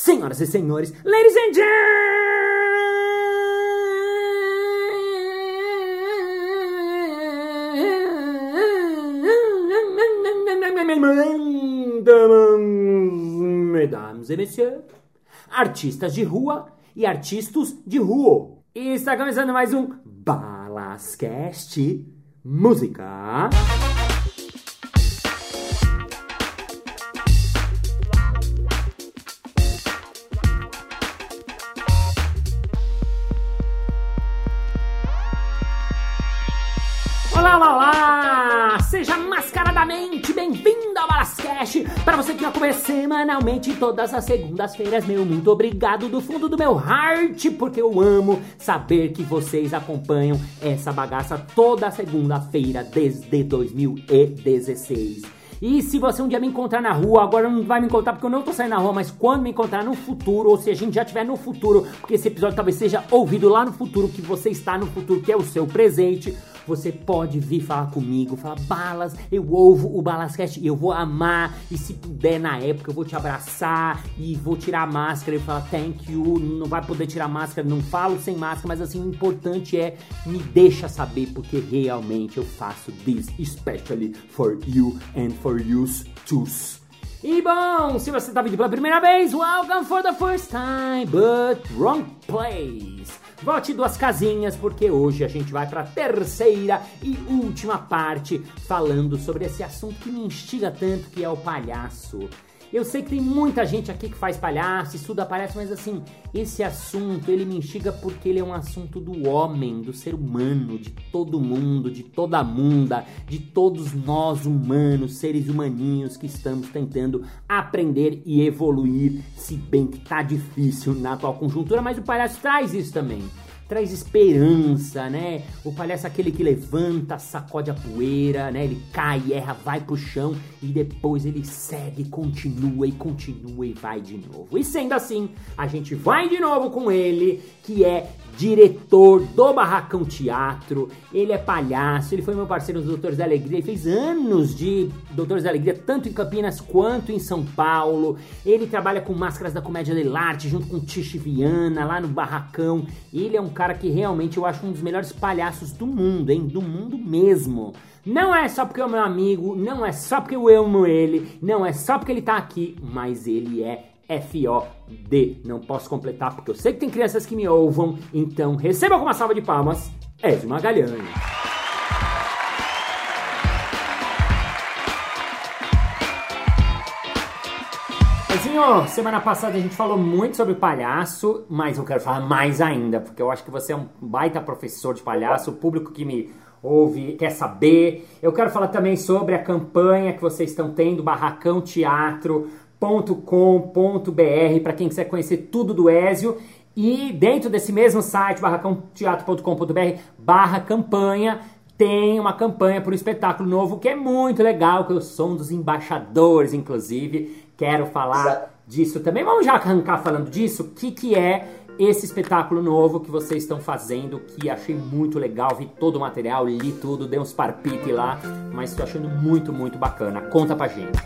senhoras e senhores, ladies and gentlemen, mesdames et messieurs, artistas de rua e artistas de rua. E está começando mais um Balascast Música. Acompanha semanalmente todas as segundas-feiras, meu muito obrigado do fundo do meu heart, porque eu amo saber que vocês acompanham essa bagaça toda segunda-feira desde 2016. E se você um dia me encontrar na rua, agora não vai me encontrar porque eu não tô saindo na rua, mas quando me encontrar no futuro, ou se a gente já estiver no futuro, porque esse episódio talvez seja ouvido lá no futuro, que você está no futuro, que é o seu presente, você pode vir falar comigo, falar, Balas, eu ouvo o Balascast e eu vou amar, e se puder na época eu vou te abraçar e vou tirar a máscara e falar thank you, não vai poder tirar a máscara, não falo sem máscara, mas assim, o importante é me deixa saber, porque realmente eu faço this especially for you and for you too. E bom, se você está vindo pela primeira vez, welcome for the first time, but wrong place. Vote duas casinhas, porque hoje a gente vai para a terceira e última parte falando sobre esse assunto que me instiga tanto, que é o palhaço. Eu sei que tem muita gente aqui que faz palhaço, estuda palhaço, mas assim, esse assunto ele me instiga porque ele é um assunto do homem, do ser humano, de todo mundo, de toda munda, de todos nós humanos, seres humaninhos que estamos tentando aprender e evoluir, se bem que tá difícil na atual conjuntura, mas o palhaço traz isso também traz esperança, né? O palhaço é aquele que levanta, sacode a poeira, né? Ele cai, erra, vai pro chão e depois ele segue, continua e continua e vai de novo. E sendo assim, a gente vai de novo com ele, que é diretor do Barracão Teatro, ele é palhaço, ele foi meu parceiro nos Doutores da Alegria, ele fez anos de Doutores da Alegria, tanto em Campinas quanto em São Paulo. Ele trabalha com Máscaras da Comédia dell'Arte, junto com Tiche Viana, lá no Barracão. Ele é um cara que realmente eu acho um dos melhores palhaços do mundo, hein? Do mundo mesmo. Não é só porque é meu amigo, não é só porque eu amo ele, não é só porque ele tá aqui, mas ele é F-O-D. Não posso completar porque eu sei que tem crianças que me ouvam, então receba com uma salva de palmas, Ezio Magalhães. Semana passada a gente falou muito sobre palhaço, mas eu quero falar mais ainda, porque eu acho que você é um baita professor de palhaço, o público que me ouve quer saber. Eu quero falar também sobre a campanha que vocês estão tendo, Barracão para quem quiser conhecer tudo do Ézio. E dentro desse mesmo site, barracãoteatro.com.br, barra campanha, tem uma campanha para o espetáculo novo que é muito legal, que eu sou um dos embaixadores, inclusive. Quero falar Exato. disso também. Vamos já arrancar falando disso? O que, que é esse espetáculo novo que vocês estão fazendo, que achei muito legal, vi todo o material, li tudo, dei uns parpite lá, mas estou achando muito, muito bacana. Conta pra gente.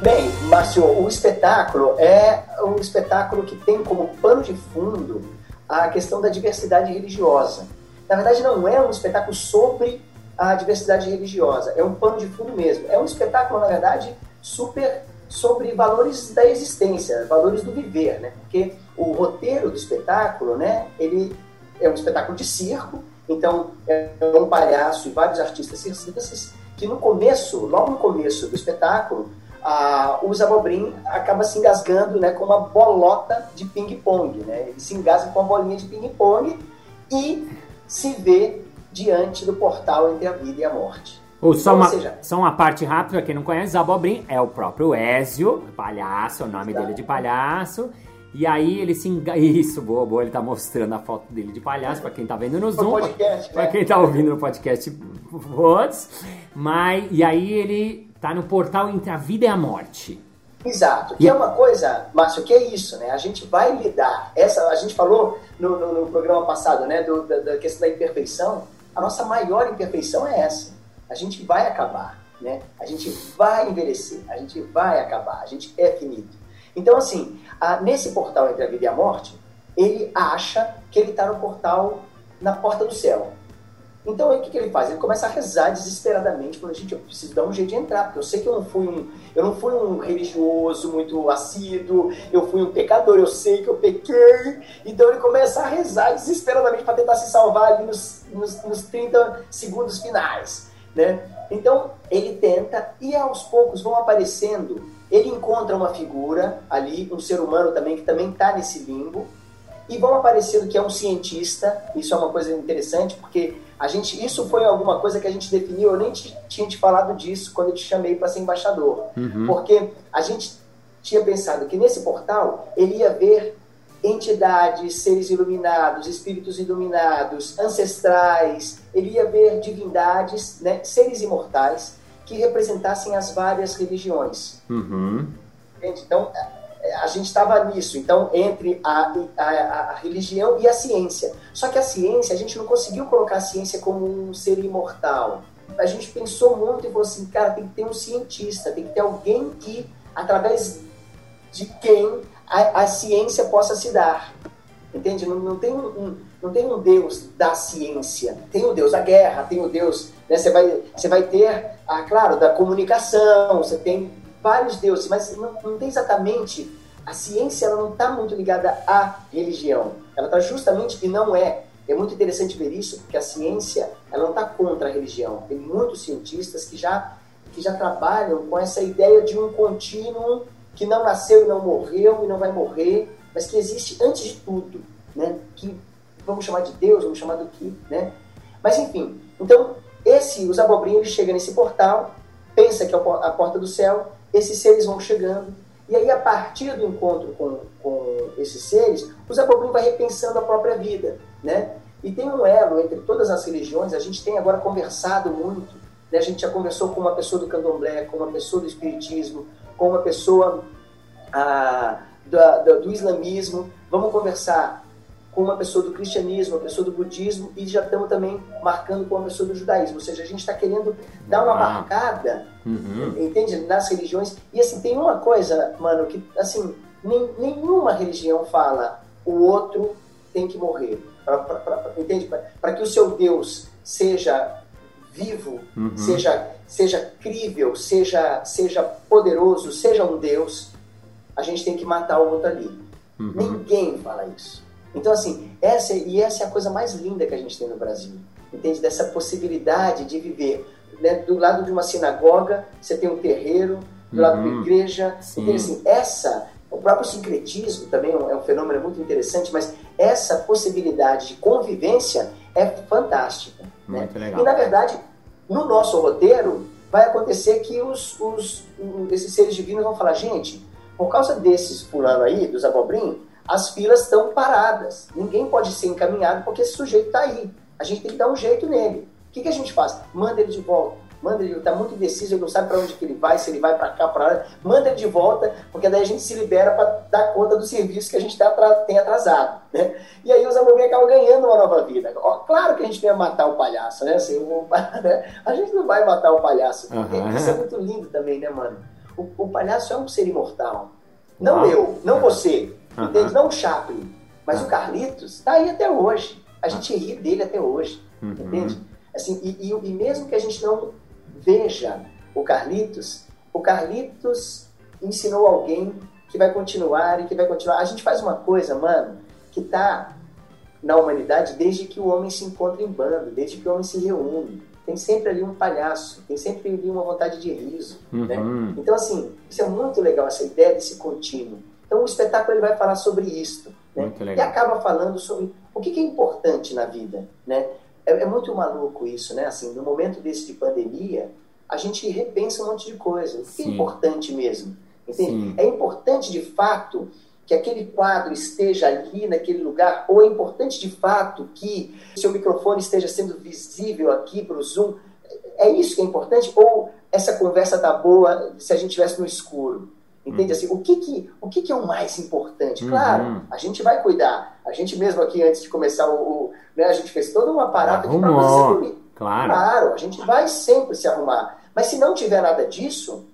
Bem, Márcio, o espetáculo é um espetáculo que tem como pano de fundo a questão da diversidade religiosa. Na verdade, não é um espetáculo sobre a diversidade religiosa, é um pano de fundo mesmo. É um espetáculo, na verdade, super sobre valores da existência, valores do viver, né? Porque o roteiro do espetáculo, né, ele é um espetáculo de circo, então é um palhaço e vários artistas circenses que no começo, logo no começo do espetáculo, ah, o Zabobrim acaba se engasgando né, com uma bolota de ping-pong. Né? Ele se engasga com uma bolinha de ping-pong e se vê diante do portal entre a vida e a morte. Ou só, uma, seja, só uma parte rápida, quem não conhece, Zabobrim é o próprio Ezio, palhaço, é o nome dele de palhaço. E aí ele se enga... Isso, boa, boa, ele tá mostrando a foto dele de palhaço para quem tá vendo no Zoom. Podcast, pra, né? quem tá ouvindo no podcast, Woods. Mas, e aí ele Tá no portal entre a vida e a morte. Exato. Que e é uma coisa, Márcio, que é isso, né? A gente vai lidar. Essa, a gente falou no, no, no programa passado, né, do, da, da, questão da imperfeição. A nossa maior imperfeição é essa. A gente vai acabar. né? A gente vai envelhecer, a gente vai acabar, a gente é finito. Então, assim, a, nesse portal entre a vida e a morte, ele acha que ele está no portal na porta do céu. Então, aí o que, que ele faz? Ele começa a rezar desesperadamente, falando, gente, eu preciso dar um jeito de entrar, porque eu sei que eu não fui um, eu não fui um religioso muito assíduo, eu fui um pecador, eu sei que eu pequei. Então ele começa a rezar desesperadamente para tentar se salvar ali nos, nos, nos 30 segundos finais. Né? Então ele tenta e aos poucos vão aparecendo. Ele encontra uma figura ali, um ser humano também que também está nesse limbo, e vão aparecendo que é um cientista. Isso é uma coisa interessante porque a gente, isso foi alguma coisa que a gente definiu. Eu nem tinha te falado disso quando eu te chamei para ser embaixador, uhum. porque a gente tinha pensado que nesse portal ele ia ver entidades, seres iluminados, espíritos iluminados, ancestrais, ele ia ver divindades, né, seres imortais que representassem as várias religiões. Uhum. Então, a gente estava nisso, então, entre a, a, a, religião e a ciência. Só que a ciência, a gente não conseguiu colocar a ciência como um ser imortal. A gente pensou muito e falou assim, cara, tem que ter um cientista, tem que ter alguém que, através de quem a, a ciência possa se dar. Entende? Não, não, tem um, não tem um Deus da ciência. Tem o Deus da guerra, tem o Deus. Né, você, vai, você vai ter, ah, claro, da comunicação, você tem vários deuses, mas não, não tem exatamente. A ciência ela não está muito ligada à religião. Ela está justamente, e não é. É muito interessante ver isso, porque a ciência ela não está contra a religião. Tem muitos cientistas que já, que já trabalham com essa ideia de um contínuo que não nasceu e não morreu e não vai morrer, mas que existe antes de tudo, né? Que vamos chamar de Deus, vamos chamar do que, né? Mas enfim, então esse, os abobrinhos chegam nesse portal, pensa que é a porta do céu, esses seres vão chegando, e aí a partir do encontro com, com esses seres, os abobrinhos vai repensando a própria vida, né? E tem um elo entre todas as religiões, a gente tem agora conversado muito, né? a gente já conversou com uma pessoa do candomblé, com uma pessoa do espiritismo, com uma pessoa ah, do islamismo, vamos conversar com uma pessoa do cristianismo, uma pessoa do budismo e já estamos também marcando com uma pessoa do judaísmo. Ou seja, a gente está querendo dar uma marcada, uhum. entende? Nas religiões. E assim, tem uma coisa, mano, que assim, nem, nenhuma religião fala o outro tem que morrer. Pra, pra, pra, entende? Para que o seu Deus seja vivo, uhum. seja, seja crível, seja, seja poderoso, seja um Deus, a gente tem que matar o outro ali. Uhum. Ninguém fala isso. Então, assim, essa, e essa é a coisa mais linda que a gente tem no Brasil. Entende? Dessa possibilidade de viver. Né? Do lado de uma sinagoga, você tem um terreiro, do uhum. lado de uma uhum. igreja. Então, assim, essa, o próprio sincretismo também é um é fenômeno muito interessante, mas essa possibilidade de convivência é fantástica. Né? E, na verdade, no nosso roteiro, vai acontecer que os, os, esses seres divinos vão falar, gente, por causa desses fulano aí, dos abobrinhos, as filas estão paradas. Ninguém pode ser encaminhado porque esse sujeito está aí. A gente tem que dar um jeito nele. O que, que a gente faz? Manda ele de volta. Manda ele, está muito indeciso, ele não sabe para onde que ele vai, se ele vai para cá, para lá. Manda ele de volta, porque daí a gente se libera para dar conta do serviço que a gente tá, tem atrasado. Né? E aí os alunos acabam ganhando uma nova vida. Ó, claro que a gente tem que matar o palhaço, né? Assim, o, né? A gente não vai matar o palhaço. Uhum. Isso é muito lindo também, né, mano? O, o palhaço é um ser imortal. Não Uau. eu, não você. Entende? Não o Chaplin. Mas o Carlitos está aí até hoje. A gente ri dele até hoje. Uhum. Entende? Assim, e, e, e mesmo que a gente não veja o Carlitos, o Carlitos ensinou alguém que vai continuar e que vai continuar. A gente faz uma coisa, mano, que tá na humanidade desde que o homem se encontra em bando, desde que o homem se reúne. Tem sempre ali um palhaço, tem sempre ali uma vontade de riso. Né? Uhum. Né? Então, assim, isso é muito legal, essa ideia desse contínuo. Então o espetáculo ele vai falar sobre isto. Né? E acaba falando sobre o que, que é importante na vida. Né? É, é, muito maluco isso, né? Assim, no momento desse de pandemia, a gente repensa um monte de coisa. O que é importante mesmo? É importante de fato que aquele quadro esteja ali naquele lugar, ou é importante de fato que seu microfone esteja sendo visível aqui para o Zoom. É isso que é importante? Ou essa conversa tá boa se a gente estivesse no escuro? Entende? Uhum. Assim, o que que, o que que é o mais importante? Uhum. Claro, a gente vai cuidar. A gente mesmo aqui, antes de começar o... o né, a gente fez todo um aparato aqui para você dormir. Claro. Claro, a gente vai sempre se arrumar. Mas se não tiver nada disso,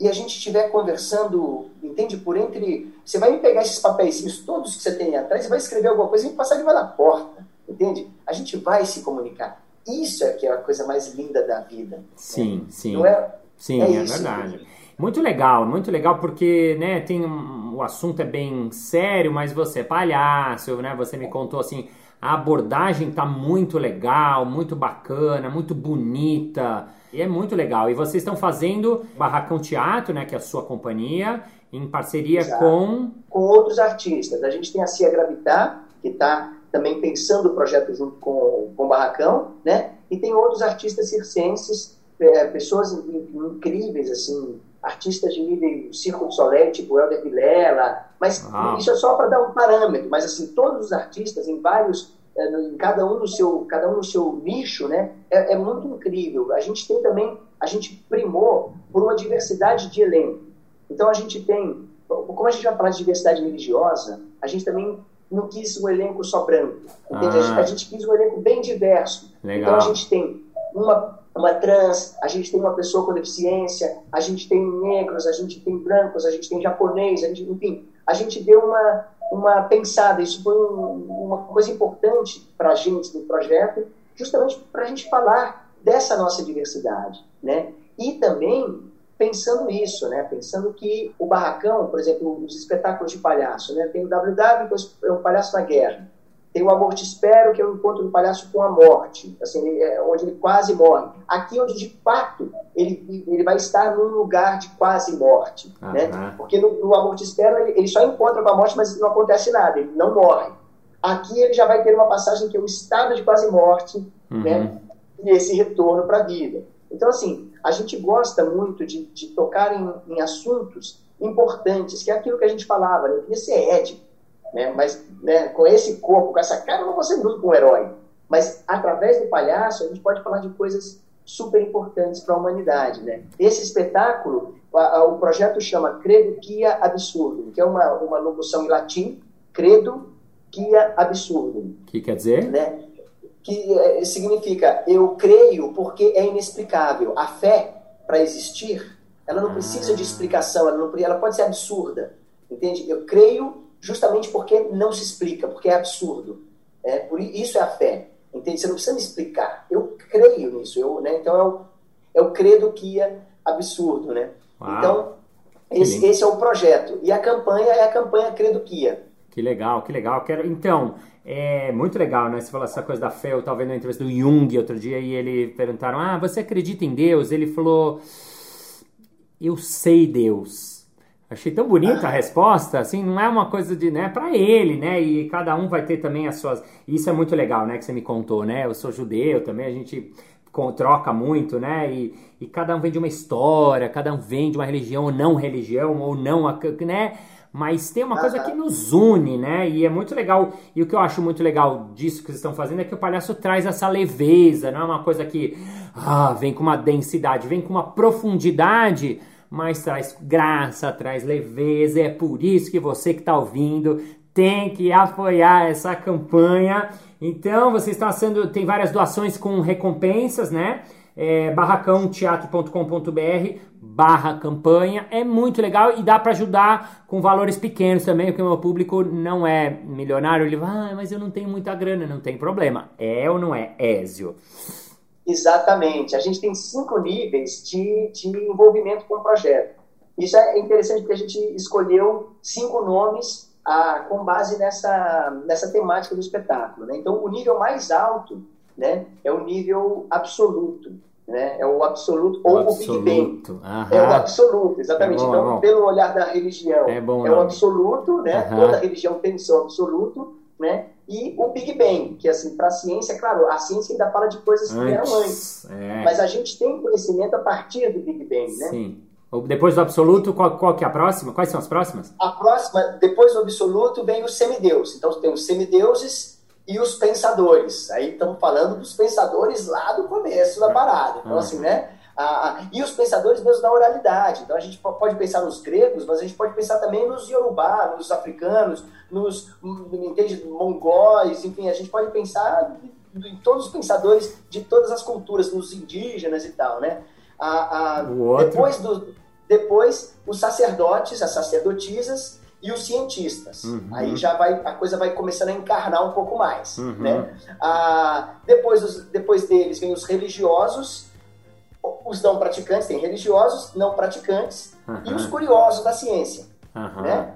e a gente estiver conversando, entende, por entre. Você vai me pegar esses papéis todos que você tem atrás, você vai escrever alguma coisa e passar de na porta, entende? A gente vai se comunicar. Isso é que é a coisa mais linda da vida. Sim, né? sim. Não é? Sim, é, é verdade. Muito legal, muito legal porque, né, tem um, o assunto é bem sério, mas você é palhaço, né? Você me contou assim, a abordagem tá muito legal, muito bacana, muito bonita. E é muito legal. E vocês estão fazendo Barracão Teatro, né, que é a sua companhia, em parceria Exato. com com outros artistas. A gente tem a Cia Gravitar, que está também pensando o projeto junto com, com o Barracão, né? E tem outros artistas circenses, é, pessoas incríveis, assim, artistas de nível Circo Soleil, tipo Helder Vilela, mas ah. isso é só para dar um parâmetro, mas assim, todos os artistas em vários é, em cada um no seu cada um no seu nicho, né? É, é, muito incrível. A gente tem também a gente primou por uma diversidade de elenco. Então a gente tem, como a gente vai falar de diversidade religiosa, a gente também não quis um elenco só branco. Ah. A, gente, a, gente, quis um elenco bem diverso. Legal. Então a gente tem uma uma trans, a gente tem uma pessoa com deficiência, a gente tem negros, a gente tem brancos, a gente tem japonês, a gente, enfim, a gente deu uma, uma pensada. Isso foi um, uma coisa importante para a gente no projeto, justamente para a gente falar dessa nossa diversidade, né? E também pensando isso, né? Pensando que o barracão, por exemplo, os espetáculos de palhaço, né? Tem o WW, que é o palhaço na guerra. Tem o Amor Te Espero, que é o encontro do palhaço com a morte, assim, é onde ele quase morre. Aqui, onde de fato ele, ele vai estar num lugar de quase morte. Uhum. Né? Porque no, no, Amor Te Espero ele, ele, só encontra com a morte, mas não acontece nada, ele não morre. Aqui ele já vai ter uma passagem que é o estado de quase morte uhum. né? e esse retorno para a vida. Então, assim, a gente gosta muito de, de tocar em, em assuntos importantes, que é aquilo que a gente falava, né? eu queria ser ético né? Mas né, com esse corpo, com essa cara, eu não vou ser nunca um herói. Mas através do palhaço, a gente pode falar de coisas super importantes para a humanidade. Né? Esse espetáculo, a, a, o projeto chama Credo Quia Absurdo, que é uma, uma locução em latim, Credo Quia Absurdo. Que quer dizer? Né? Que é, significa eu creio porque é inexplicável. A fé, para existir, ela não ah. precisa de explicação, ela, não, ela pode ser absurda. Entende? Eu creio justamente porque não se explica, porque é absurdo. É, por isso é a fé. Entende? Você não precisa me explicar. Eu creio nisso. Eu, né? Então é o, é o credo que é absurdo. Né? Então, esse, esse, é o projeto. E a campanha é a campanha Credo Kia. Que legal, que legal. Quero, então, é muito legal, né? Você falou essa coisa da fé. Eu estava vendo uma entrevista do Jung outro dia e ele perguntaram: Ah, você acredita em Deus? Ele falou: Eu sei Deus Achei tão bonita a resposta, assim, não é uma coisa de, né, para ele, né, e cada um vai ter também as suas, isso é muito legal, né, que você me contou, né, eu sou judeu também, a gente troca muito, né, e, e cada um vem de uma história, cada um vem de uma religião ou não religião, ou não, né, mas tem uma coisa que nos une, né, e é muito legal, e o que eu acho muito legal disso que vocês estão fazendo é que o palhaço traz essa leveza, não é uma coisa que, ah, vem com uma densidade, vem com uma profundidade, mas traz graça, traz leveza. É por isso que você que está ouvindo tem que apoiar essa campanha. Então, vocês estão sendo. Tem várias doações com recompensas, né? É, barracãoteatro.com.br barra campanha. É muito legal e dá para ajudar com valores pequenos também, porque o meu público não é milionário. Ele vai, ah, mas eu não tenho muita grana. Não tem problema. É ou não é, Ézio? Exatamente. A gente tem cinco níveis de, de envolvimento com o projeto. Isso é interessante porque a gente escolheu cinco nomes ah, com base nessa, nessa temática do espetáculo. Né? Então, o nível mais alto né, é o nível absoluto. Né? É o absoluto ou o, Big Bang. É o absoluto, exatamente. É bom, então, é pelo olhar da religião, é, bom, é o absoluto, né? Toda religião tem o seu absoluto, né? E o Big Bang, que assim, para a ciência, claro, a ciência ainda fala de coisas que vieram antes. É. Mas a gente tem conhecimento a partir do Big Bang, né? Sim. Depois do absoluto, qual, qual que é a próxima? Quais são as próximas? A próxima, depois do absoluto, vem o semideus. Então tem os semideuses e os pensadores. Aí estamos falando dos pensadores lá do começo da parada. Então, assim, né? Ah, e os pensadores mesmo da oralidade. Então a gente pode pensar nos gregos, mas a gente pode pensar também nos iorubá, nos africanos, nos entende, mongóis, enfim, a gente pode pensar em todos os pensadores de todas as culturas, nos indígenas e tal, né? a, a depois, do, depois os sacerdotes, as sacerdotisas e os cientistas. Uhum. Aí já vai a coisa vai começando a encarnar um pouco mais, uhum. né? Ah, depois, dos, depois deles vem os religiosos, os não praticantes, tem religiosos, não praticantes uhum. e os curiosos da ciência, né?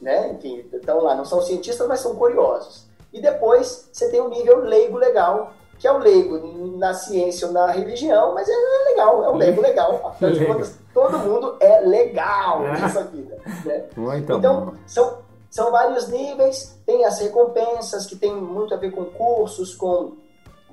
né? Enfim, então lá não são cientistas, mas são curiosos. E depois você tem o nível leigo legal, que é o leigo na ciência ou na religião, mas é legal, é o leigo legal. Afinal de contas, todo mundo é legal é. nessa vida. Né? Muito então, bom. são, são vários níveis, tem as recompensas, que tem muito a ver com cursos, com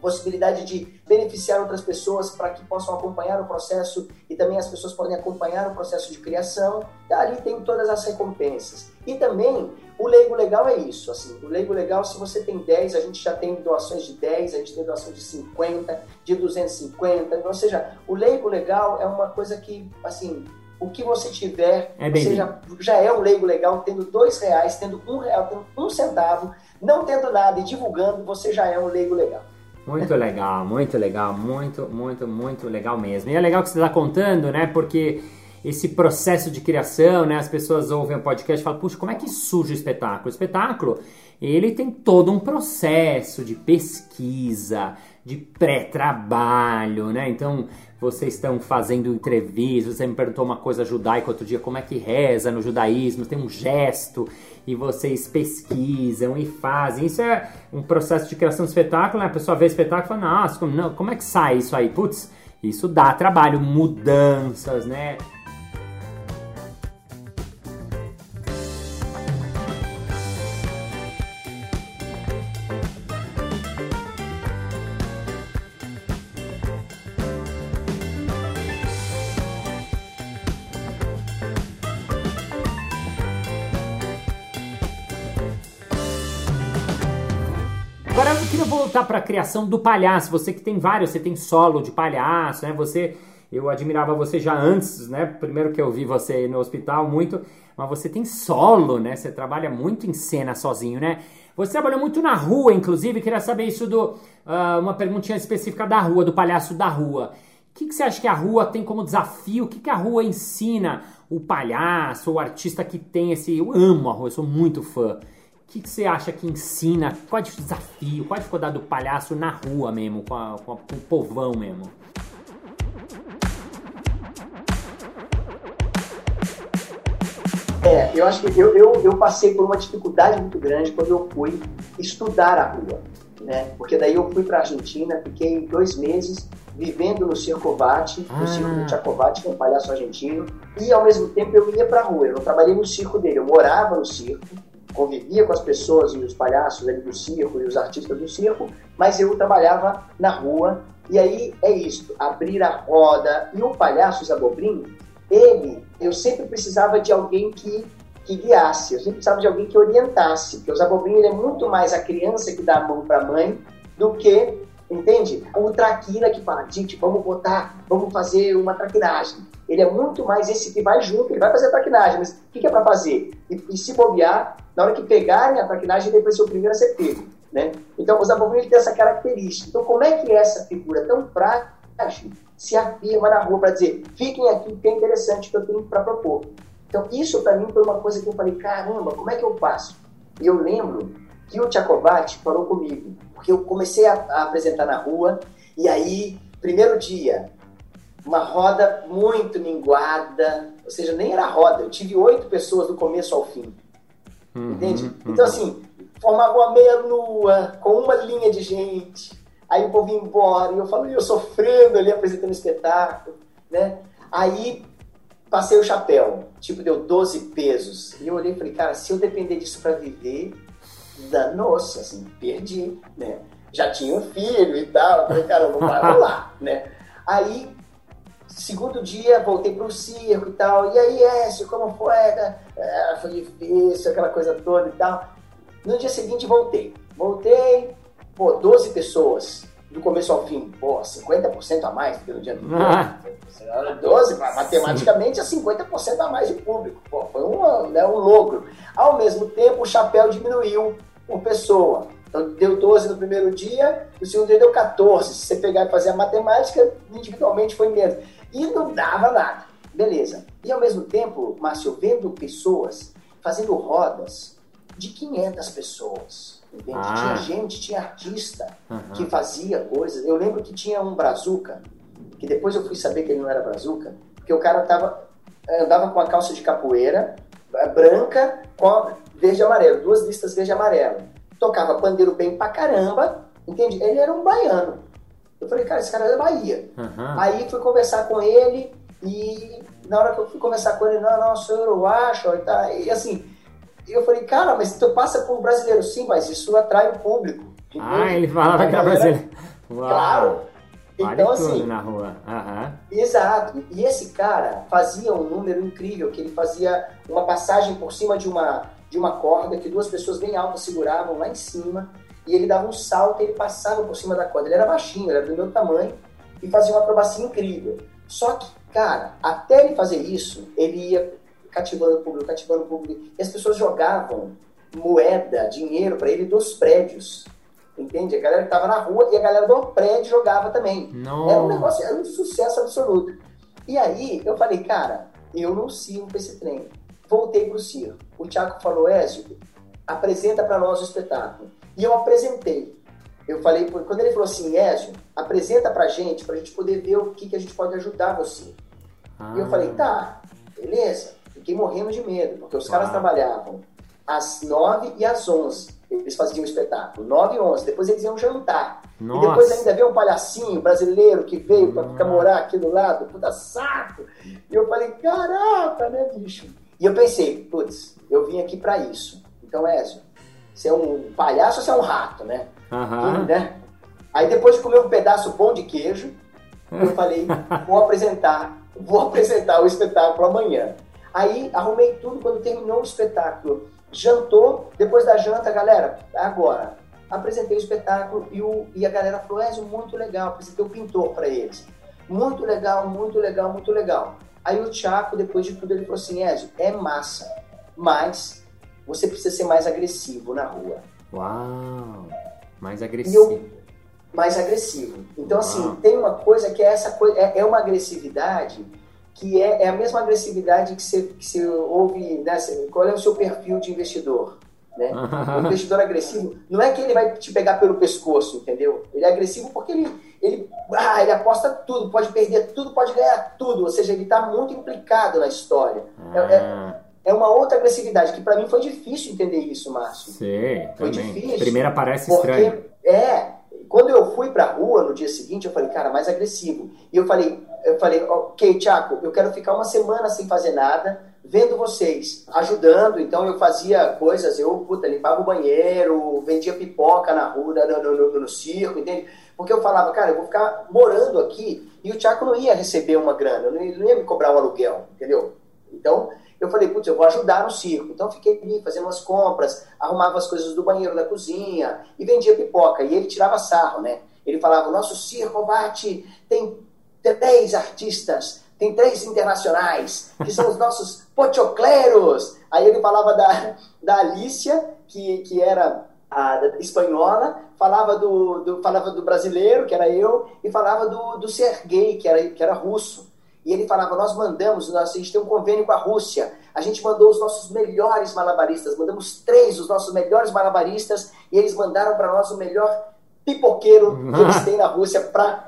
possibilidade de beneficiar outras pessoas para que possam acompanhar o processo e também as pessoas podem acompanhar o processo de criação. Ali tem todas as recompensas. E também o leigo legal é isso, assim, o leigo legal, se você tem 10, a gente já tem doações de 10, a gente tem doação de 50, de 250, ou seja, o leigo legal é uma coisa que, assim, o que você tiver, é você já, já, é um leigo legal, tendo dois reais, tendo um real, tendo um centavo, não tendo nada e divulgando, você já é um leigo legal. Muito legal, muito legal, muito, muito, muito legal mesmo. E é legal que você está contando, né? Porque esse processo de criação, né? As pessoas ouvem o podcast e falam, puxa, como é que surge o espetáculo? O espetáculo, ele tem todo um processo de pesquisa, de pré-trabalho, né? Então, vocês estão fazendo entrevistas, você me perguntou uma coisa judaica outro dia, como é que reza no judaísmo, tem um gesto, e vocês pesquisam e fazem. Isso é um processo de criação de espetáculo, né? A pessoa vê o espetáculo e fala, nossa, como, não, como é que sai isso aí? Putz, isso dá trabalho, mudanças, né? Voltar para a criação do palhaço. Você que tem vários, você tem solo de palhaço, né? Você, eu admirava você já antes, né? Primeiro que eu vi você no hospital muito, mas você tem solo, né? Você trabalha muito em cena sozinho, né? Você trabalhou muito na rua, inclusive, queria saber isso do uh, uma perguntinha específica da rua, do palhaço da rua. O que, que, você acha que a rua tem como desafio? O que, que a rua ensina o palhaço, o artista que tem esse. Eu amo a rua, eu sou muito fã. O que, que, você acha que ensina? Qual é o desafio? Qual é a dificuldade do palhaço na rua mesmo, com, a, com, a, com o povão mesmo? É, eu acho que eu, eu, eu, passei por uma dificuldade muito grande quando eu fui estudar a rua, né? Porque daí eu fui para a Argentina, fiquei dois meses vivendo no Circovati, ah. no circo do Tchacovati, que é um palhaço argentino, e ao mesmo tempo eu ia para a rua, eu não trabalhei no circo dele, eu morava no circo, convivia com as pessoas e os palhaços ali do circo e os artistas do circo, mas eu trabalhava na rua. E aí é isso, abrir a roda. E o palhaço Zabobrim, ele, eu sempre precisava de alguém que, que guiasse, eu sempre precisava de alguém que orientasse, porque o Zabobrim ele é muito mais a criança que dá a mão para a mãe do que, entende? O traquina que fala, gente, vamos botar, vamos fazer uma traquinagem. Ele é muito mais esse que vai junto, ele vai fazer a traquinagem, mas o que, que é para fazer? E, e se bobear, na hora que pegarem a traquinagem, ele vai ser o primeiro a ser pego. Né? Então, os abominos têm essa característica. Então, como é que essa figura tão frágil se afirma na rua para dizer fiquem aqui, que é interessante que eu tenho para propor? Então, isso para mim foi uma coisa que eu falei, caramba, como é que eu faço? E eu lembro que o Tchacobate falou comigo, porque eu comecei a, a apresentar na rua, e aí, primeiro dia, uma roda muito minguada, ou seja, nem era roda, eu tive oito pessoas do começo ao fim. Uhum, entende? Uhum. Então, assim, formava uma meia-lua, com uma linha de gente, aí o povo ia embora, e eu falo, eu sofrendo ali apresentando espetáculo, né? Aí passei o chapéu, tipo, deu 12 pesos. E eu olhei e falei, cara, se eu depender disso para viver, danou-se, assim, perdi, né? Já tinha um filho e tal, eu falei, cara, não vai rolar, né? Aí Segundo dia, voltei para o circo e tal. E aí, Écio, como foi? É, foi difícil, aquela coisa toda e tal. No dia seguinte, voltei. Voltei, pô, 12 pessoas, do começo ao fim. Pô, 50% a mais do no dia anterior. Ah. 12, matematicamente, é 50% a mais de público. Pô, foi um, né, um logro. Ao mesmo tempo, o chapéu diminuiu por pessoa. Então, deu 12 no primeiro dia, no segundo dia deu 14. Se você pegar e fazer a matemática, individualmente foi menos. E não dava nada. Beleza. E ao mesmo tempo, Márcio, vendo pessoas fazendo rodas de 500 pessoas. Entende? Ah. Tinha gente, tinha artista Aham. que fazia coisas. Eu lembro que tinha um brazuca, que depois eu fui saber que ele não era brazuca, porque o cara tava, andava com a calça de capoeira eh, branca com verde e amarelo, duas listas verde e amarelo. Tocava pandeiro bem pra caramba, entende? Ele era um baiano. Eu falei, cara, esse cara é da Bahia. Aham. Aí fui conversar com ele e na hora que eu fui conversar com ele, não, não, sou uruguacho e tá. E assim, eu falei, cara, mas tu passa por brasileiro, sim, mas isso atrai o público. Ah, entende? ele falava que era brasileiro. Uau. Claro. Vale Então, assim, na rua. Aham. Exato. E esse cara fazia um número incrível, que ele fazia uma passagem por cima de uma, de uma corda que duas pessoas bem altas seguravam lá em cima, e ele dava um salto e ele passava por cima da corda. Ele era baixinho, ele era do meu tamanho, e fazia uma acrobacia incrível. Só que, cara, até ele fazer isso, ele ia cativando o público, cativando o público, e as pessoas jogavam moeda, dinheiro para ele dos prédios. Entende? A galera que tava na rua e a galera do prédio jogava também. Nossa. Era um negócio, era um sucesso absoluto. E aí eu falei, cara, eu não sirvo pra esse trem. Voltei pro circo. O Thiago falou, Ézio, apresenta para nós o espetáculo. E eu apresentei. Eu falei, quando ele falou assim, Ézio, apresenta pra gente, pra gente poder ver o que, que a gente pode ajudar você. E eu Ah. falei, tá, beleza. Fiquei morrendo de medo, porque os caras Ah. trabalhavam às 9 e às 11. Eles faziam o espetáculo, 9 e 11. Depois eles iam jantar. Nossa. E depois ainda veio um palhacinho brasileiro que veio pra ficar Nossa. morar aqui do lado, puta saco. E eu falei, caraca, né, bicho? E eu pensei, putz, eu vim aqui pra isso. Então, Ézio, você é um palhaço ou você é um rato, né? Aham. né? Aí depois de comer um pedaço bom de queijo, eu falei, vou apresentar, vou apresentar o espetáculo amanhã. Aí arrumei tudo quando terminou o espetáculo. Jantou, depois da janta, galera, agora. Apresentei o espetáculo e, o, e a galera falou, Ezio, muito legal, apresentei o pintor para eles. Muito legal, muito legal, muito legal. Aí o Thiago, depois de tudo, ele falou assim, Ezio, é massa, mas você precisa ser mais agressivo na rua. Uau. Mais agressivo. eu, mais agressivo. Então, assim, Uau. tem uma coisa que é essa coisa, é, é uma agressividade que é, é a mesma agressividade que você, que você ouve, né? Qual é o seu perfil de investidor? Né? O investidor agressivo não é que ele vai te pegar pelo pescoço, entendeu? Ele é agressivo porque ele, ele, ah, ele aposta tudo, pode perder tudo, pode ganhar tudo. Ou seja, ele está muito implicado na história. É- é- Ah, É uma outra agressividade que para mim foi difícil entender isso, Márcio. sei, Foi também. difícil, Primeiro parece estranho. É, quando eu fui pra rua no dia seguinte, eu falei, cara, mais agressivo. E eu falei, eu falei, ok, Tiago, eu quero ficar uma semana sem fazer nada, vendo vocês, ajudando. Então eu fazia coisas, eu, puta, limpava o banheiro, vendia pipoca na rua, no, no, no- no circo, entende? Porque eu falava, cara, eu vou ficar morando aqui e o Tiago não ia receber uma grana, não ia, não ia me cobrar um aluguel, entendeu? Então, eu falei, putz, eu vou ajudar no circo. Então, fiquei ali fazendo umas compras, arrumava as coisas do banheiro, da cozinha e vendia pipoca. E ele tirava sarro, né? Ele falava, nosso circo, Bate, tem três artistas, tem três internacionais, que são os nossos pochocleros. Aí ele falava da, da Alicia, que, que era a espanhola, falava do, do, falava do brasileiro, que era eu, e falava do, do Sergei, que era, que era russo. E ele falava, nós mandamos, nós, a gente tem um convênio com a Rússia, a gente mandou os nossos melhores malabaristas, mandamos três dos nossos melhores malabaristas, e eles mandaram para nós o melhor pipoqueiro que eles têm na Rússia para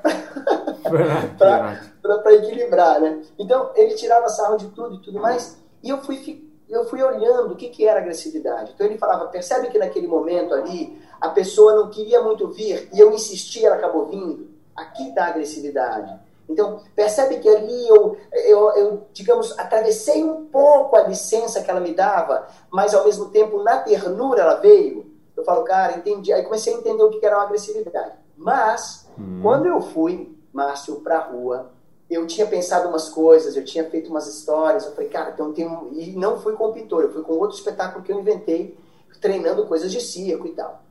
para equilibrar, né? Então, ele tirava sarro de tudo e tudo mais, e eu fui, eu fui olhando o que, que era agressividade. Então, ele falava, percebe que naquele momento ali, a pessoa não queria muito vir, e eu insisti, ela acabou vindo. Aqui está a agressividade. Então, percebe que ali eu, eu, eu, digamos, atravessei um pouco a licença que ela me dava, mas ao mesmo tempo, na ternura, ela veio. Eu falo, cara, entendi. Aí comecei a entender o que era uma agressividade. Mas, Hum. quando eu fui, Márcio, pra rua, eu tinha pensado umas coisas, eu tinha feito umas histórias. Eu falei, cara, então tem um. E não fui com o pintor, eu fui com outro espetáculo que eu inventei, treinando coisas de circo e tal.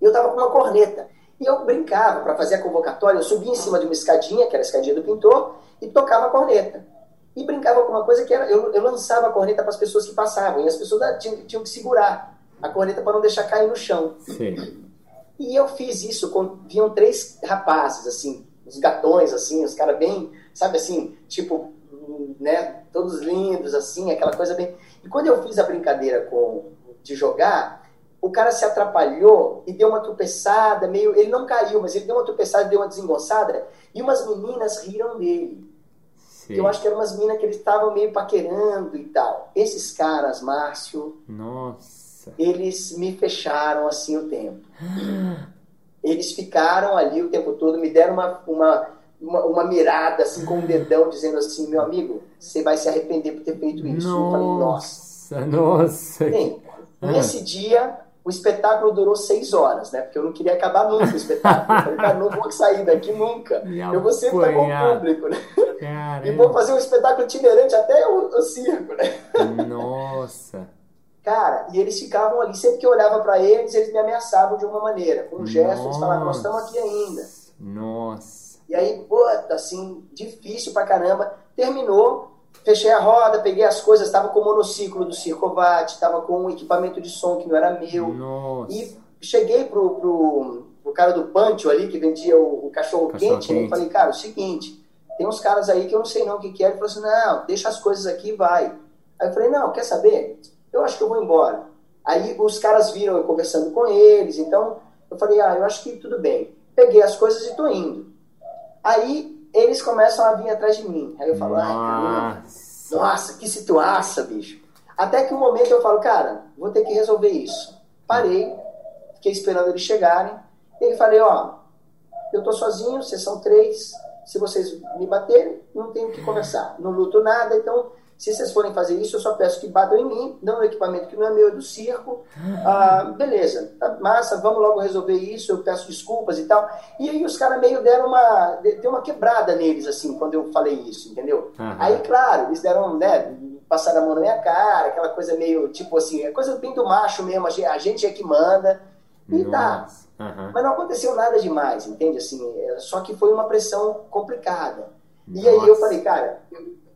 E eu tava com uma corneta. E eu brincava, para fazer a convocatória, eu subia em cima de uma escadinha, que era a escadinha do pintor, e tocava a corneta. E brincava com uma coisa que era, eu, eu lançava a corneta para as pessoas que passavam, e as pessoas ah, tinham, tinham que segurar a corneta para não deixar cair no chão. Sei. E eu fiz isso, com, vinham três rapazes, assim, uns gatões, assim, os caras bem, sabe assim, tipo, né, todos lindos, assim, aquela coisa bem. E quando eu fiz a brincadeira com de jogar, o cara se atrapalhou e deu uma tropeçada, meio. Ele não caiu, mas ele deu uma tropeçada, deu uma desengonçada, e umas meninas riram dele. Sim. Eu acho que eram umas meninas que eles estavam meio paquerando e tal. Esses caras, Márcio. Nossa. Eles me fecharam assim o tempo. eles ficaram ali o tempo todo, me deram uma, uma, uma, uma, mirada assim com um dedão, dizendo assim: meu amigo, você vai se arrepender por ter feito isso. Nossa, eu falei, nossa. Nossa. Bem, nesse dia, o espetáculo durou seis horas, né? Porque eu não queria acabar nunca o espetáculo. Eu falei, cara, não vou sair daqui nunca. eu vou sempre estar com o público, né? Caramba. E vou fazer um espetáculo itinerante até o, o circo, né? Nossa. Cara, e eles ficavam ali, sempre que eu olhava para eles, eles me ameaçavam de uma maneira. Com um gesto, eles falavam, nós estamos aqui ainda. Nossa. E aí, puta, assim, difícil pra caramba. Terminou, Fechei a roda, peguei as coisas, estava com o monociclo do Circovat, estava com um equipamento de som que não era meu. Nossa. E cheguei pro, pro, pro cara do Pancho ali, que vendia o, o cachorro, cachorro quente, quente. e falei, cara, é o seguinte, tem uns caras aí que eu não sei não o que, que é. Ele falou assim, não, deixa as coisas aqui e vai. Aí eu falei, não, quer saber? Eu acho que eu vou embora. Aí os caras viram eu conversando com eles, então eu falei, ah, eu acho que tudo bem. Peguei as coisas e tô indo. Aí eles começam a vir atrás de mim. Aí eu falo, nossa. ai, caramba, nossa, que situação, bicho. Até que um momento eu falo, cara, vou ter que resolver isso. Parei, fiquei esperando eles chegarem. E ele falei, ó, eu tô sozinho, vocês são três. Se vocês me baterem, não tenho o que conversar. Não luto nada, então se vocês forem fazer isso, eu só peço que batam em mim, não no equipamento que não é meu, é do circo. Ah, beleza, tá massa, vamos logo resolver isso, eu peço desculpas e tal. E aí os caras meio deram uma. deu uma quebrada neles, assim, quando eu falei isso, entendeu? Uhum. Aí, claro, eles deram, né? Passaram a mão na minha cara, aquela coisa meio, tipo assim, é coisa bem do macho mesmo, a gente é que manda. E tá. Nossa. tá. Uhum. Mas não aconteceu nada demais, entende? Assim, é, só que foi uma pressão complicada. Nossa. E aí eu falei, cara,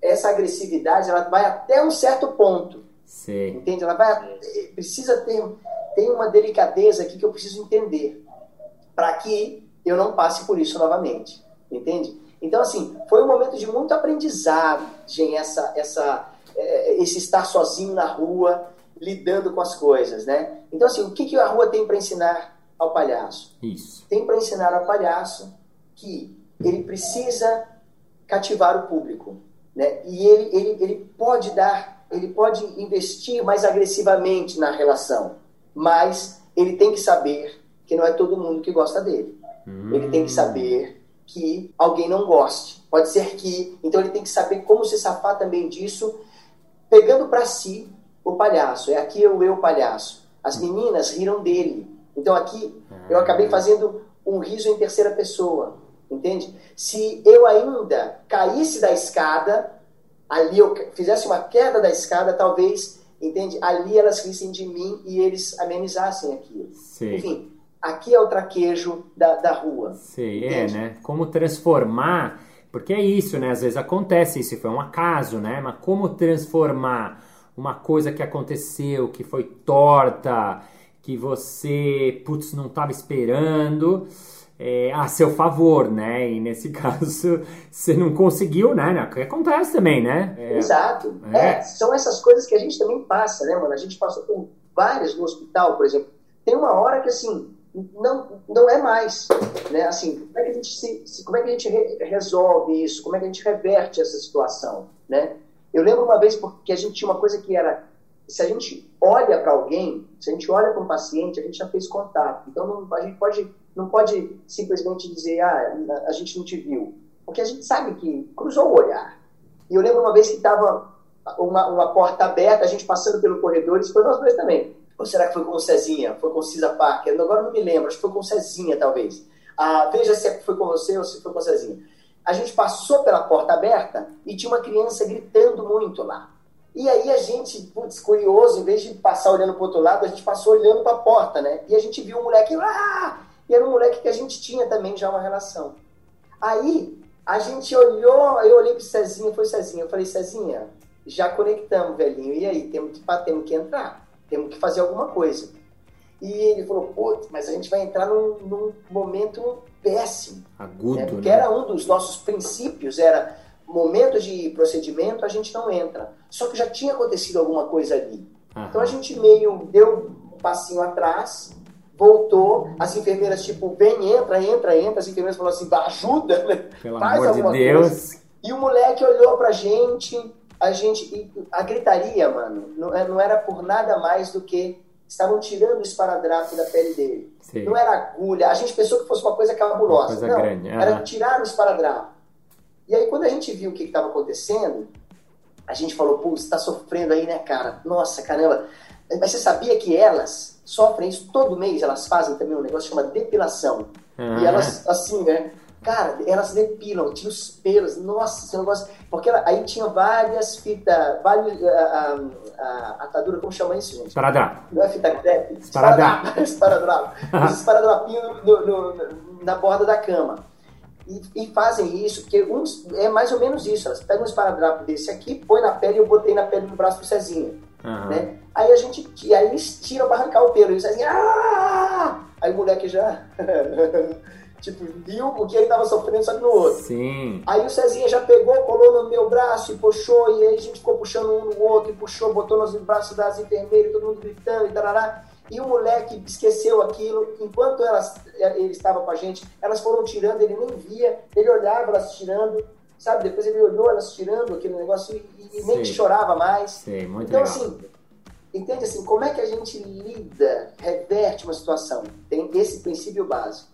essa agressividade ela vai até um certo ponto. Sim. Entende? Ela vai precisa ter tem uma delicadeza aqui que eu preciso entender para que eu não passe por isso novamente. Entende? Então assim, foi um momento de muito aprendizado, gente, essa essa é, esse estar sozinho na rua, lidando com as coisas, né? Então assim, o que que a rua tem para ensinar ao palhaço? Isso. Tem para ensinar ao palhaço que ele precisa cativar o público né? E ele, ele, ele pode dar, ele pode investir mais agressivamente na relação, mas ele tem que saber que não é todo mundo que gosta dele. Hum. Ele tem que saber que alguém não goste. Pode ser que. Então ele tem que saber como se safar também disso, pegando para si o palhaço. É aqui o eu palhaço. As meninas riram dele. Então aqui eu acabei ah. fazendo um riso em terceira pessoa. Entende? Se eu ainda caísse da escada, ali eu fizesse uma queda da escada, talvez, entende? Ali elas rissem de mim e eles amenizassem aquilo. Sim. Enfim, aqui é o traquejo da, da rua. Sim, é, né? Como transformar, porque é isso, né? Às vezes acontece isso, foi um acaso, né? Mas como transformar uma coisa que aconteceu, que foi torta, que você, putz, não estava esperando é, a seu favor, né? E nesse caso, você não conseguiu, né? O que acontece também, né? É, Exato. É. é. são essas coisas que a gente também passa, né, mano? A gente passou por várias no hospital, por exemplo. Tem uma hora que, assim, não, não é mais, né? Assim, como é que a gente, se, se como é que a gente re resolve isso? Como é que a gente reverte essa situação, né? Eu lembro uma vez porque a gente tinha uma coisa que era se a gente olha para alguém, se a gente olha para um paciente, a gente já fez contato. Então não, a gente pode, não pode simplesmente dizer, ah, a gente não te viu. Porque a gente sabe que cruzou o olhar. E eu lembro uma vez que estava uma, uma porta aberta, a gente passando pelo corredor, isso foi nós dois também. Ou será que foi com o Cezinha? Foi com o Cisa Parker? Agora não me lembro, acho que foi com o Cezinha, talvez. Ah, veja se foi com você ou se foi com o Cezinha. A gente passou pela porta aberta e tinha uma criança gritando muito lá. E aí a gente, putz, curioso, em vez de passar olhando para outro lado, a gente passou olhando para a porta, né? E a gente viu um moleque lá, e era um moleque que a gente tinha também já uma relação. Aí a gente olhou, eu olhei para Cezinha, foi Cezinha, eu falei, Cezinha, já conectamos, velhinho, e aí, temos que, temos que entrar, temos que fazer alguma coisa. E ele falou, putz, mas a gente vai entrar num, num momento péssimo. Agudo, né? Porque né? era um dos nossos princípios, era momento de procedimento a gente não entra. Só que já tinha acontecido alguma coisa ali. Então a gente meio deu um passinho atrás, voltou, as enfermeiras tipo, vem, entra, entra, entra, as enfermeiras falaram assim, "Bah, ajuda, né? Pelo Faz amor de alguma Deus. coisa. E o moleque olhou pra gente, a gente, a gritaria, mano, não, é- não era por nada mais do que estavam tirando o esparadrapo da pele dele. Sim. Não era agulha, a gente pensou que fosse uma coisa cabulosa. Uma coisa não, grande, era tirar o esparadrapo. E aí quando a gente viu o que estava acontecendo, a gente falou, pô, você tá sofrendo aí, né, cara? Nossa, caramba. Mas você sabia que elas sofrem isso todo mês? Elas fazem também um negócio que chama depilação. Ah. E elas, assim, né? Cara, elas depilam, tiram os pelos. Nossa, esse negócio. Porque ela- aí tinha várias fitas, várias. A, a, a atadura, como chama isso, gente? Esparadrapo. Não é fita crepe? Esparadrapo. Esparadrapo. Os esparadrapinhos no- no- no- na borda da cama. E, e fazem isso, porque uns, é mais ou menos isso. Elas pegam um esparadrapo desse aqui, põe na pele, eu botei na pele do braço do Cezinha. Aham. Né? Aí a gente e aí eles tiram pra arrancar o pelo. E o Cezinha. "Ah!" Aí o moleque já. tipo, viu o que ele tava sofrendo, só que no outro. Sim. Aí o Cezinha já pegou, colou no meu braço e puxou, e aí a gente ficou puxando um no outro, e puxou, botou nos braços das enfermeiras, todo mundo gritando e tarará. E o moleque esqueceu aquilo, enquanto elas, ele estava com a gente, elas foram tirando, ele nem via, ele olhava elas tirando, sabe? Depois ele olhou elas tirando aquele negócio e, e nem Sim. chorava mais. Sei, muito Então, legal. assim, entende assim, como é que a gente lida, reverte uma situação? Tem esse princípio básico.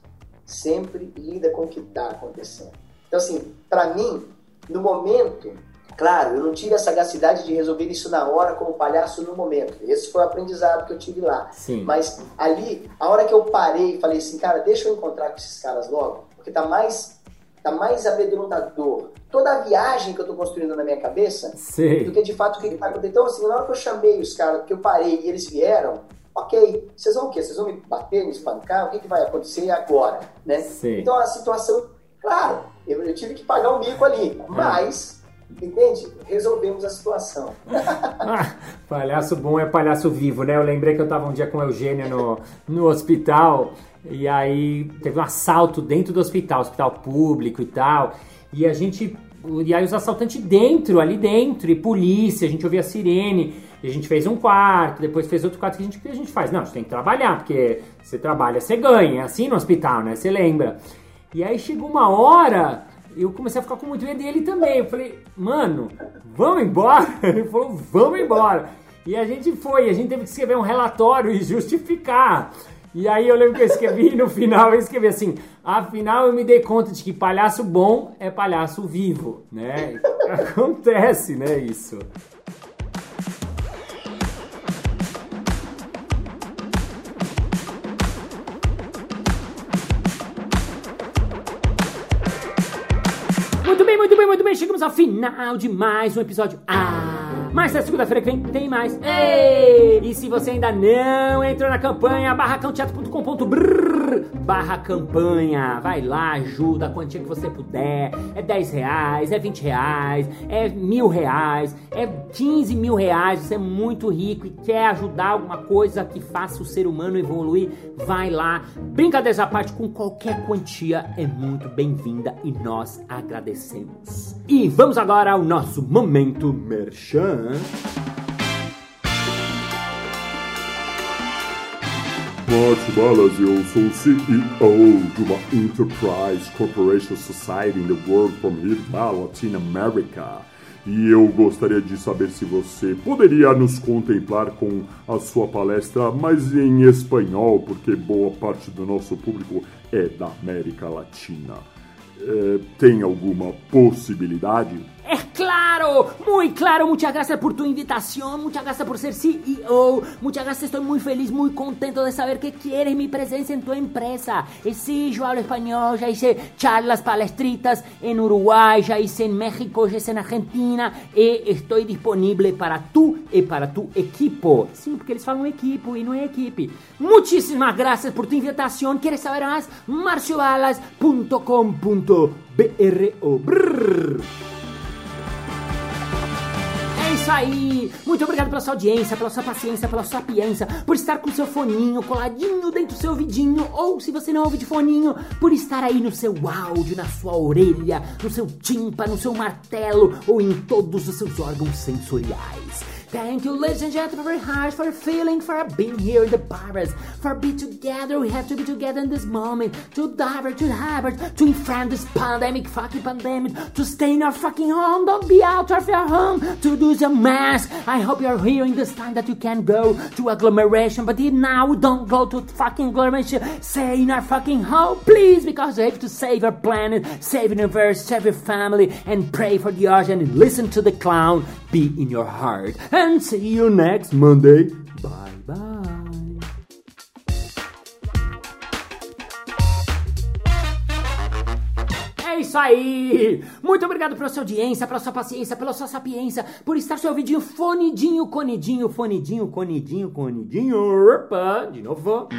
Sempre lida com o que está acontecendo. Então, assim, para mim, no momento, claro, eu não tive a sagacidade de resolver isso na hora como palhaço no momento. Esse foi o aprendizado que eu tive lá. Sim. Mas ali, a hora que eu parei e falei assim, cara, deixa eu encontrar com esses caras logo, porque tá mais, tá mais amedrontador. Toda a viagem que eu tô construindo na minha cabeça do Sei. que de fato o que está acontecendo. Então, assim, na hora que eu chamei os caras, que eu parei e eles vieram, ok, vocês vão o quê? Vocês vão me bater, me espancar? O que, que vai acontecer agora? Né? Sim. Então a situação, claro, eu, eu tive que pagar um mico ali, mas, entende? Resolvemos a situação. Ah, palhaço bom é palhaço vivo, né? Eu lembrei que eu tava um dia com o Eugênio no, no hospital e aí teve um assalto dentro do hospital, hospital público e tal. E a gente. E aí os assaltantes dentro, ali dentro, e polícia, a gente ouvia sirene. E a gente fez um quarto, depois fez outro quarto que a gente, que a gente faz. Não, a gente tem que trabalhar, porque você trabalha, você ganha. É assim no hospital, né? Você lembra. E aí chegou uma hora, eu comecei a ficar com muito medo dele também. Eu falei, mano, vamos embora? Ele falou, vamos embora. E a gente foi, a gente teve que escrever um relatório e justificar. E aí eu lembro que eu escrevi no final, eu escrevi assim, afinal eu me dei conta de que palhaço bom é palhaço vivo, né? Acontece, né, isso. Muito bem, muito bem, muito bem. Chegamos ao final de mais um episódio. Ah, mas na segunda-feira que vem tem mais. Ei! E se você ainda não entrou na campanha, barracãoteatro.com.br barra campanha, vai lá, ajuda a quantia que você puder. É 10 reais, é 20 reais, é mil reais, é 15 mil reais. Você é muito rico e quer ajudar alguma coisa que faça o ser humano evoluir, vai lá. Brincadeiras à parte, com qualquer quantia é muito bem-vinda e nós agradecemos. E vamos agora ao nosso momento merchan. Balas, eu sou o CEO de uma Enterprise Corporation Society in the World from here Latin America. E eu gostaria de saber se você poderia nos contemplar com a sua palestra, mas em espanhol, porque boa parte do nosso público é da América Latina. Eh, tem alguma possibilidade? Es claro, muy claro. Muchas gracias por tu invitación, muchas gracias por ser CEO, muchas gracias. Estoy muy feliz, muy contento de saber que quieres mi presencia en tu empresa. Y sí, yo hablo español, ya hice charlas palestritas en Uruguay, ya hice en México, ya hice en Argentina. Y estoy disponible para tú y para tu equipo. Sí, porque eles falam equipo y no equipe. Muchísimas gracias por tu invitación. ¿Quieres saber más? marciobalas.com.bro. Isso aí! Muito obrigado pela sua audiência, pela sua paciência, pela sua sapiência, por estar com o seu foninho coladinho dentro do seu ouvidinho, ou se você não ouve de foninho, por estar aí no seu áudio, na sua orelha, no seu tímpano, no seu martelo ou em todos os seus órgãos sensoriais. Thank you, ladies and gentlemen, very hard for feeling, for being here in the bars, for be together. We have to be together in this moment to dive, to have, to enfront this pandemic, fucking pandemic, to stay in our fucking home. Don't be out of your home to do the mask. I hope you're hearing this time that you can go to agglomeration, but now don't go to fucking agglomeration. Stay in our fucking home, please, because we have to save our planet, save universe, save your family, and pray for the ocean and listen to the clown. Be in your heart. And see you next Monday. Bye bye. É isso aí! Muito obrigado pela sua audiência, pela sua paciência, pela sua sapiência, por estar seu ouvidinho fonidinho, conidinho, fonidinho, conidinho, conidinho. Opa, de novo.